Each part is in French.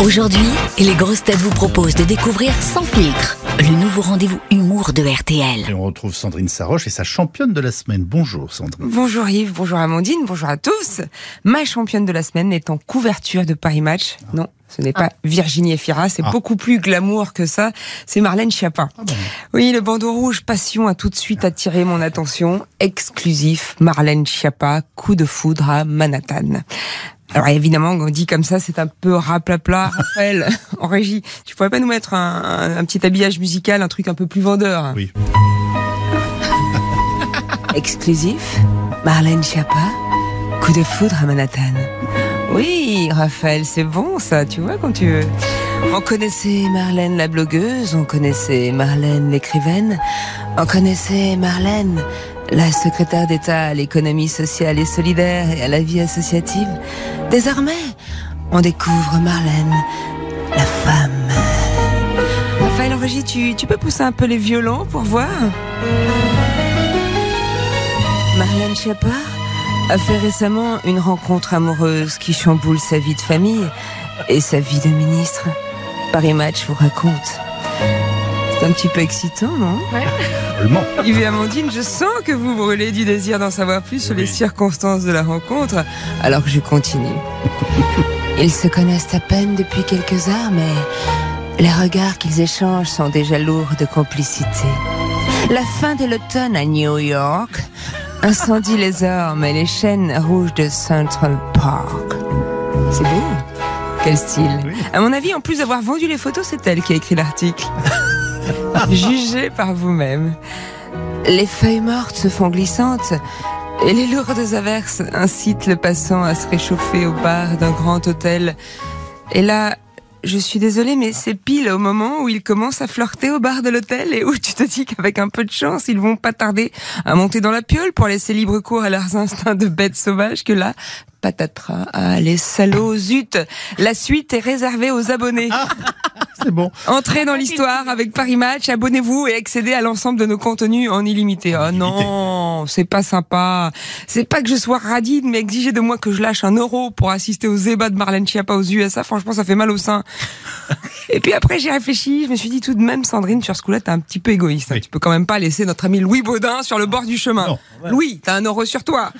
Aujourd'hui, les grosses têtes vous proposent de découvrir Sans filtre, le nouveau rendez-vous humour de RTL. Et on retrouve Sandrine Saroche et sa championne de la semaine. Bonjour Sandrine. Bonjour Yves, bonjour Amandine, bonjour à tous. Ma championne de la semaine est en couverture de Paris Match. Non, ce n'est pas Virginie Efira, c'est Ah. beaucoup plus glamour que ça. C'est Marlène Schiappa. Oui, le bandeau rouge Passion a tout de suite attiré mon attention. Exclusif, Marlène Schiappa, coup de foudre à Manhattan. Alors évidemment, on dit comme ça, c'est un peu raplapla. Raphaël, en régie, tu pourrais pas nous mettre un, un- un petit habillage musical, un truc un peu plus vendeur? Oui. Exclusif, Marlène Schiappa, coup de foudre à Manhattan. Oui, Raphaël, c'est bon ça, tu vois, quand tu veux. On connaissait Marlène la blogueuse, on connaissait Marlène l'écrivaine, on connaissait Marlène la secrétaire d'État à l'économie sociale et solidaire et à la vie associative. Désormais, on découvre Marlène, la femme. Raphaël régie, tu, tu peux pousser un peu les violons pour voir? Marlène Schiappa a fait récemment une rencontre amoureuse qui chamboule sa vie de famille et sa vie de ministre. Paris Match vous raconte. C'est un petit peu excitant, non? Allemand. Yves et Amandine, je sens que vous brûlez du désir d'en savoir plus sur les circonstances de la rencontre, alors je continue. Ils se connaissent à peine depuis quelques heures, mais les regards qu'ils échangent sont déjà lourds de complicité. La fin de l'automne à New York incendie les ormes et les chaînes rouges de Central Park. C'est beau. Quel style. À mon avis, en plus d'avoir vendu les photos, c'est elle qui a écrit l'article. Jugez par vous-même. Les feuilles mortes se font glissantes et les lourdes averses incitent le passant à se réchauffer au bar d'un grand hôtel. Et là, je suis désolée, mais c'est pile au moment où ils commencent à flirter au bar de l'hôtel et où tu te dis qu'avec un peu de chance, ils vont pas tarder à monter dans la piole pour laisser libre cours à leurs instincts de bêtes sauvages que là, patatras, ah, les salauds, zut, la suite est réservée aux abonnés. C'est bon. Entrez dans l'histoire avec Paris Match, abonnez-vous et accédez à l'ensemble de nos contenus en illimité. Oh non, c'est pas sympa. C'est pas que je sois radine, mais exiger de moi que je lâche un euro pour assister aux ébats de Marlène Schiappa aux USA, franchement, ça fait mal au sein. Et puis après, j'ai réfléchi, je me suis dit tout de même, Sandrine, sur ce coup-là, t'es un petit peu égoïste. hein. Oui. Tu peux quand même pas laisser notre ami Louis Baudin sur le bord du chemin. Non. Louis, t'as un euro sur toi.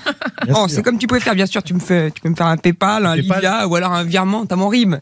Bien Oh, c'est comme tu préfères, bien sûr, tu me fais, tu peux me faire un PayPal, un. Livia, ou alors un virement, t'as mon rime.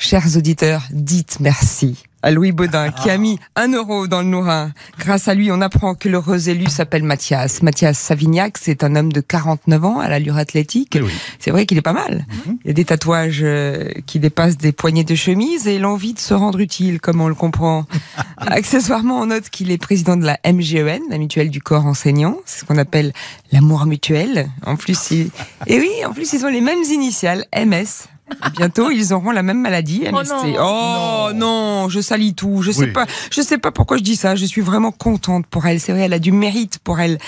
Chers auditeurs, dites merci à Louis Baudin qui a mis un euro dans le nourrin. Grâce à lui, on apprend que l'heureux élu s'appelle Mathias. Mathias Savignac, c'est un homme de 49 ans à l'allure athlétique. Eh oui. C'est vrai qu'il est pas mal. Il y a des tatouages euh, qui dépassent des poignées de chemise et l'envie de se rendre utile, comme on le comprend. Accessoirement, on note qu'il est président de la MGEN, la mutuelle du corps enseignant. C'est ce qu'on appelle l'amour mutuel. En plus, il... et oui, en plus, ils ont les mêmes initiales, MS. Et bientôt, ils auront la même maladie, non. Oh non, je salis tout. Je sais Oui. pas, je sais pas pourquoi je dis ça. Je suis vraiment contente pour elle. C'est vrai, elle a du mérite pour elle.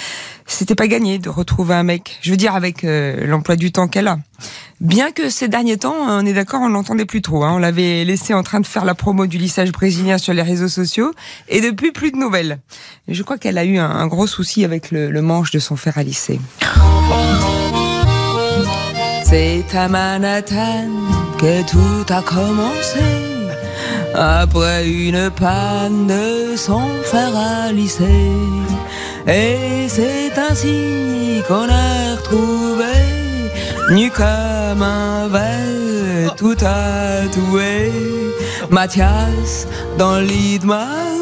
C'était pas gagné de retrouver un mec. Je veux dire avec euh, l'emploi du temps qu'elle a. Bien que ces derniers temps, on est d'accord, on l'entendait plus trop. Hein. On l'avait laissé en train de faire la promo du lissage brésilien sur les réseaux sociaux, et depuis plus de nouvelles. Je crois qu'elle a eu un, un gros souci avec le, le manche de son fer à lisser. C'est à Manhattan que tout a commencé. Après une panne de son fer à lisser. Et c'est ainsi qu'on a retrouvé, nu comme un verre, tout tatoué. Mathias dans le lit de Marlène.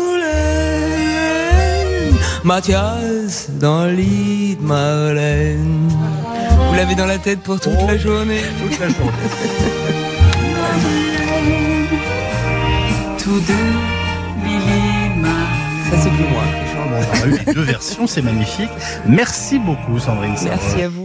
Mathias dans le lit de Marlène. Vous l'avez dans la tête pour toute Oh. la journée. Toute la journée. Billy Ça c'est plus moi. on a eu les deux versions, c'est magnifique. Merci beaucoup Sandrine. Merci à vous.